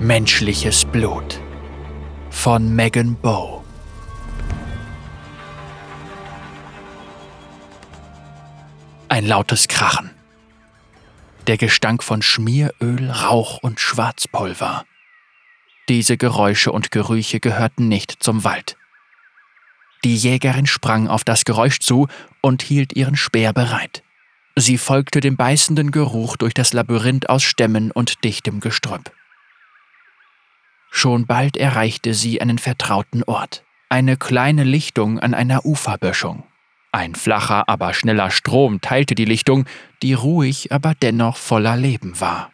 Menschliches Blut von Megan Bow. Ein lautes Krachen. Der Gestank von Schmieröl, Rauch und Schwarzpulver. Diese Geräusche und Gerüche gehörten nicht zum Wald. Die Jägerin sprang auf das Geräusch zu und hielt ihren Speer bereit. Sie folgte dem beißenden Geruch durch das Labyrinth aus Stämmen und dichtem Gestrüpp. Schon bald erreichte sie einen vertrauten Ort. Eine kleine Lichtung an einer Uferböschung. Ein flacher, aber schneller Strom teilte die Lichtung, die ruhig, aber dennoch voller Leben war.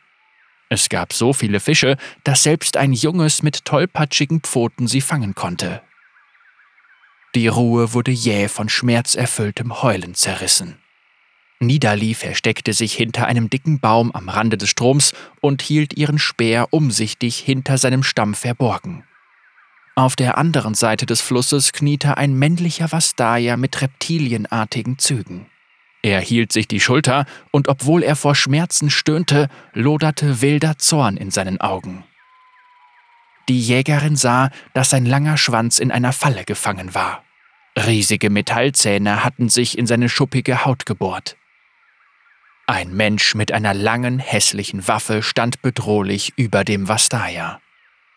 Es gab so viele Fische, dass selbst ein Junges mit tollpatschigen Pfoten sie fangen konnte. Die Ruhe wurde jäh von schmerzerfülltem Heulen zerrissen. Nidali versteckte sich hinter einem dicken Baum am Rande des Stroms und hielt ihren Speer umsichtig hinter seinem Stamm verborgen. Auf der anderen Seite des Flusses kniete ein männlicher Vastaya mit reptilienartigen Zügen. Er hielt sich die Schulter, und obwohl er vor Schmerzen stöhnte, loderte wilder Zorn in seinen Augen. Die Jägerin sah, dass sein langer Schwanz in einer Falle gefangen war. Riesige Metallzähne hatten sich in seine schuppige Haut gebohrt. Ein Mensch mit einer langen, hässlichen Waffe stand bedrohlich über dem Vastaya.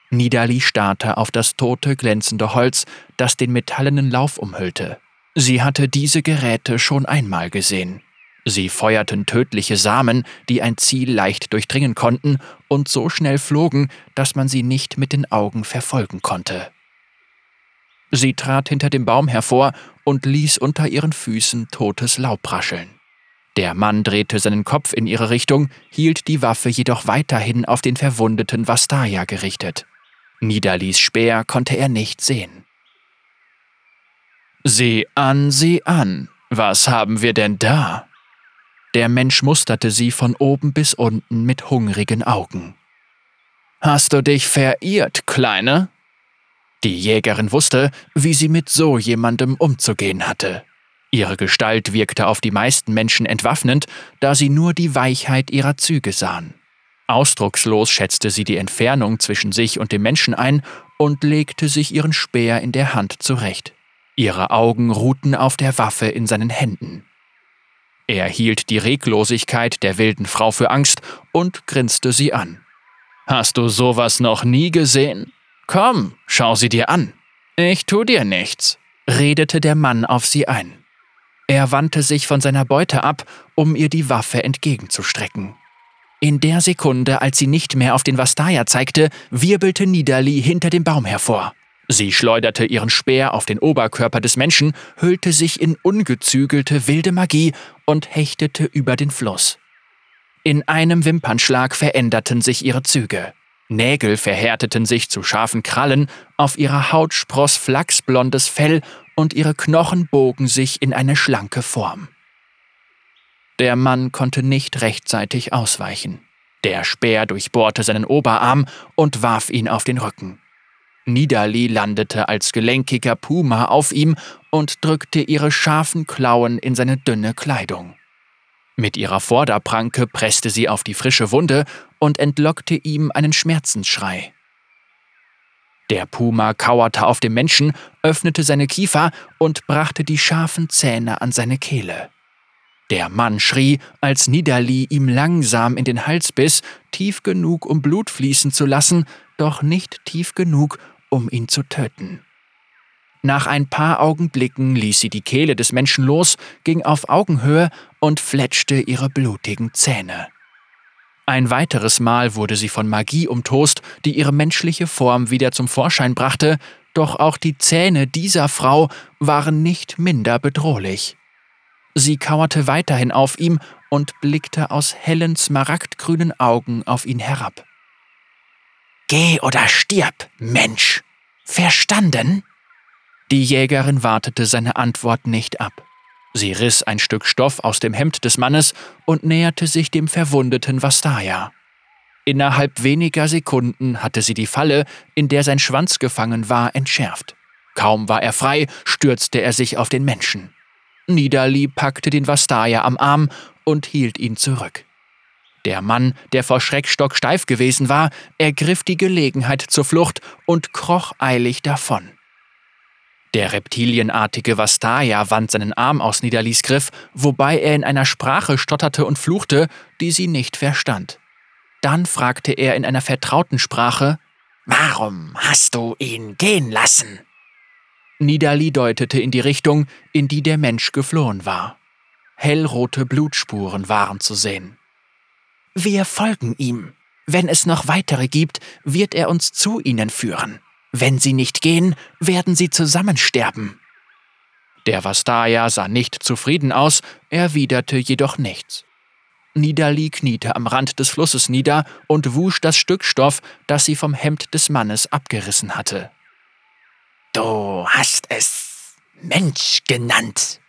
Nidali starrte auf das tote, glänzende Holz, das den metallenen Lauf umhüllte. Sie hatte diese Geräte schon einmal gesehen. Sie feuerten tödliche Samen, die ein Ziel leicht durchdringen konnten und so schnell flogen, dass man sie nicht mit den Augen verfolgen konnte. Sie trat hinter dem Baum hervor und ließ unter ihren Füßen totes Laub rascheln. Der Mann drehte seinen Kopf in ihre Richtung, hielt die Waffe jedoch weiterhin auf den verwundeten Vastaya gerichtet. Nidalis Speer konnte er nicht sehen. Sieh an, sieh an, was haben wir denn da? Der Mensch musterte sie von oben bis unten mit hungrigen Augen. Hast du dich verirrt, Kleine? Die Jägerin wusste, wie sie mit so jemandem umzugehen hatte. Ihre Gestalt wirkte auf die meisten Menschen entwaffnend, da sie nur die Weichheit ihrer Züge sahen. Ausdruckslos schätzte sie die Entfernung zwischen sich und dem Menschen ein und legte sich ihren Speer in der Hand zurecht. Ihre Augen ruhten auf der Waffe in seinen Händen. Er hielt die Reglosigkeit der wilden Frau für Angst und grinste sie an. Hast du sowas noch nie gesehen? Komm, schau sie dir an. Ich tu dir nichts, redete der Mann auf sie ein. Er wandte sich von seiner Beute ab, um ihr die Waffe entgegenzustrecken. In der Sekunde, als sie nicht mehr auf den Vastaya zeigte, wirbelte Nidali hinter dem Baum hervor. Sie schleuderte ihren Speer auf den Oberkörper des Menschen, hüllte sich in ungezügelte wilde Magie und hechtete über den Fluss. In einem Wimpernschlag veränderten sich ihre Züge. Nägel verhärteten sich zu scharfen Krallen, auf ihrer Haut spross flachsblondes Fell und ihre Knochen bogen sich in eine schlanke Form. Der Mann konnte nicht rechtzeitig ausweichen. Der Speer durchbohrte seinen Oberarm und warf ihn auf den Rücken. Nidali landete als gelenkiger Puma auf ihm und drückte ihre scharfen Klauen in seine dünne Kleidung. Mit ihrer Vorderpranke presste sie auf die frische Wunde und entlockte ihm einen Schmerzensschrei. Der Puma kauerte auf dem Menschen, öffnete seine Kiefer und brachte die scharfen Zähne an seine Kehle. Der Mann schrie, als Nidali ihm langsam in den Hals biss, tief genug, um Blut fließen zu lassen, doch nicht tief genug, um ihn zu töten. Nach ein paar Augenblicken ließ sie die Kehle des Menschen los, ging auf Augenhöhe und fletschte ihre blutigen Zähne. Ein weiteres Mal wurde sie von Magie umtost, die ihre menschliche Form wieder zum Vorschein brachte, doch auch die Zähne dieser Frau waren nicht minder bedrohlich. Sie kauerte weiterhin auf ihm und blickte aus hellen, smaragdgrünen Augen auf ihn herab. Geh oder stirb, Mensch. Verstanden? Die Jägerin wartete seine Antwort nicht ab. Sie riss ein Stück Stoff aus dem Hemd des Mannes und näherte sich dem verwundeten Vastaya. Innerhalb weniger Sekunden hatte sie die Falle, in der sein Schwanz gefangen war, entschärft. Kaum war er frei, stürzte er sich auf den Menschen. Nidali packte den Vastaya am Arm und hielt ihn zurück. Der Mann, der vor Schreck stocksteif gewesen war, ergriff die Gelegenheit zur Flucht und kroch eilig davon. Der reptilienartige Vastaya wand seinen Arm aus Nidalis Griff, wobei er in einer Sprache stotterte und fluchte, die sie nicht verstand. Dann fragte er in einer vertrauten Sprache Warum hast du ihn gehen lassen? Nidali deutete in die Richtung, in die der Mensch geflohen war. Hellrote Blutspuren waren zu sehen. Wir folgen ihm. Wenn es noch weitere gibt, wird er uns zu ihnen führen. Wenn sie nicht gehen, werden sie zusammen sterben. Der Vastaya sah nicht zufrieden aus, erwiderte jedoch nichts. Nidali kniete am Rand des Flusses nieder und wusch das Stück Stoff, das sie vom Hemd des Mannes abgerissen hatte. Du hast es Mensch genannt.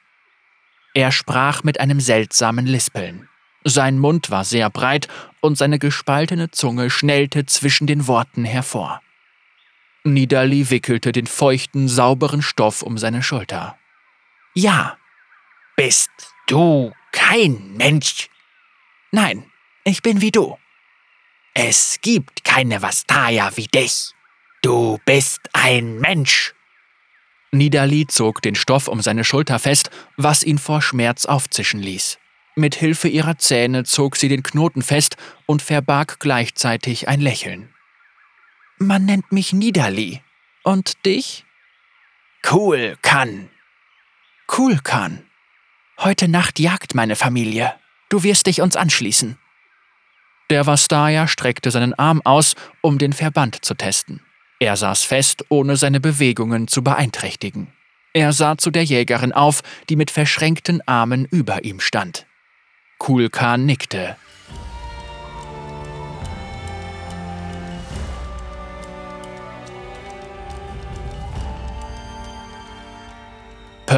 Er sprach mit einem seltsamen Lispeln. Sein Mund war sehr breit und seine gespaltene Zunge schnellte zwischen den Worten hervor. Nidali wickelte den feuchten, sauberen Stoff um seine Schulter. Ja. Bist du kein Mensch? Nein, ich bin wie du. Es gibt keine Vastaya wie dich. Du bist ein Mensch. Nidali zog den Stoff um seine Schulter fest, was ihn vor Schmerz aufzischen ließ. Mit Hilfe ihrer Zähne zog sie den Knoten fest und verbarg gleichzeitig ein Lächeln. Man nennt mich Nidali. Und dich? Cool kann. Cool kann. Heute Nacht jagt meine Familie. Du wirst dich uns anschließen. Der Vastaya streckte seinen Arm aus, um den Verband zu testen. Er saß fest, ohne seine Bewegungen zu beeinträchtigen. Er sah zu der Jägerin auf, die mit verschränkten Armen über ihm stand. Kulkan nickte.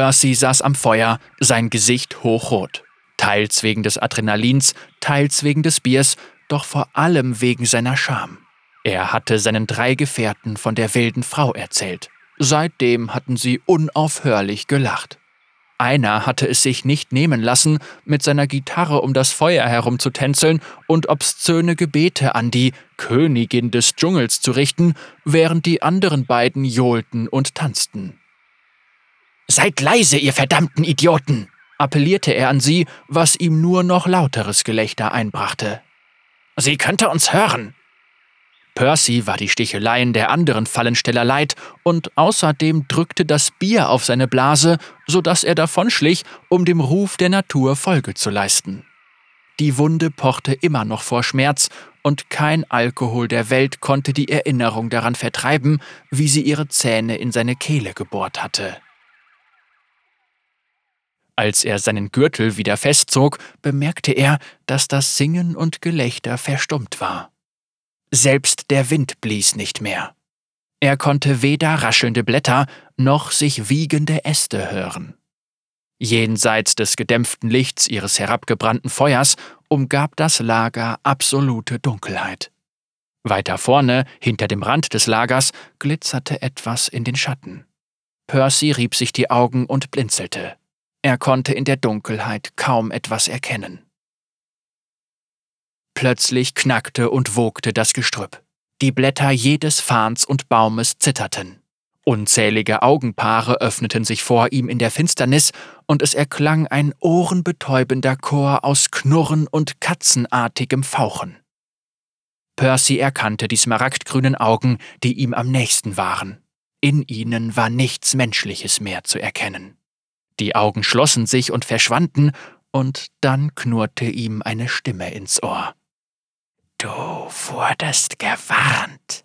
Percy saß am Feuer, sein Gesicht hochrot. Teils wegen des Adrenalins, teils wegen des Biers, doch vor allem wegen seiner Scham. Er hatte seinen drei Gefährten von der wilden Frau erzählt. Seitdem hatten sie unaufhörlich gelacht. Einer hatte es sich nicht nehmen lassen, mit seiner Gitarre um das Feuer herumzutänzeln und obszöne Gebete an die Königin des Dschungels zu richten, während die anderen beiden johlten und tanzten. Seid leise, ihr verdammten Idioten! appellierte er an sie, was ihm nur noch lauteres Gelächter einbrachte. Sie könnte uns hören. Percy war die Sticheleien der anderen Fallensteller leid und außerdem drückte das Bier auf seine Blase, so dass er davonschlich, um dem Ruf der Natur Folge zu leisten. Die Wunde pochte immer noch vor Schmerz, und kein Alkohol der Welt konnte die Erinnerung daran vertreiben, wie sie ihre Zähne in seine Kehle gebohrt hatte. Als er seinen Gürtel wieder festzog, bemerkte er, dass das Singen und Gelächter verstummt war. Selbst der Wind blies nicht mehr. Er konnte weder raschelnde Blätter noch sich wiegende Äste hören. Jenseits des gedämpften Lichts ihres herabgebrannten Feuers umgab das Lager absolute Dunkelheit. Weiter vorne, hinter dem Rand des Lagers, glitzerte etwas in den Schatten. Percy rieb sich die Augen und blinzelte. Er konnte in der Dunkelheit kaum etwas erkennen. Plötzlich knackte und wogte das Gestrüpp. Die Blätter jedes Fahns und Baumes zitterten. Unzählige Augenpaare öffneten sich vor ihm in der Finsternis, und es erklang ein ohrenbetäubender Chor aus Knurren und katzenartigem Fauchen. Percy erkannte die smaragdgrünen Augen, die ihm am nächsten waren. In ihnen war nichts Menschliches mehr zu erkennen. Die Augen schlossen sich und verschwanden, und dann knurrte ihm eine Stimme ins Ohr. Du wurdest gewarnt.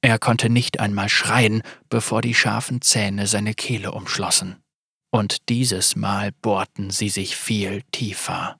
Er konnte nicht einmal schreien, bevor die scharfen Zähne seine Kehle umschlossen. Und dieses Mal bohrten sie sich viel tiefer.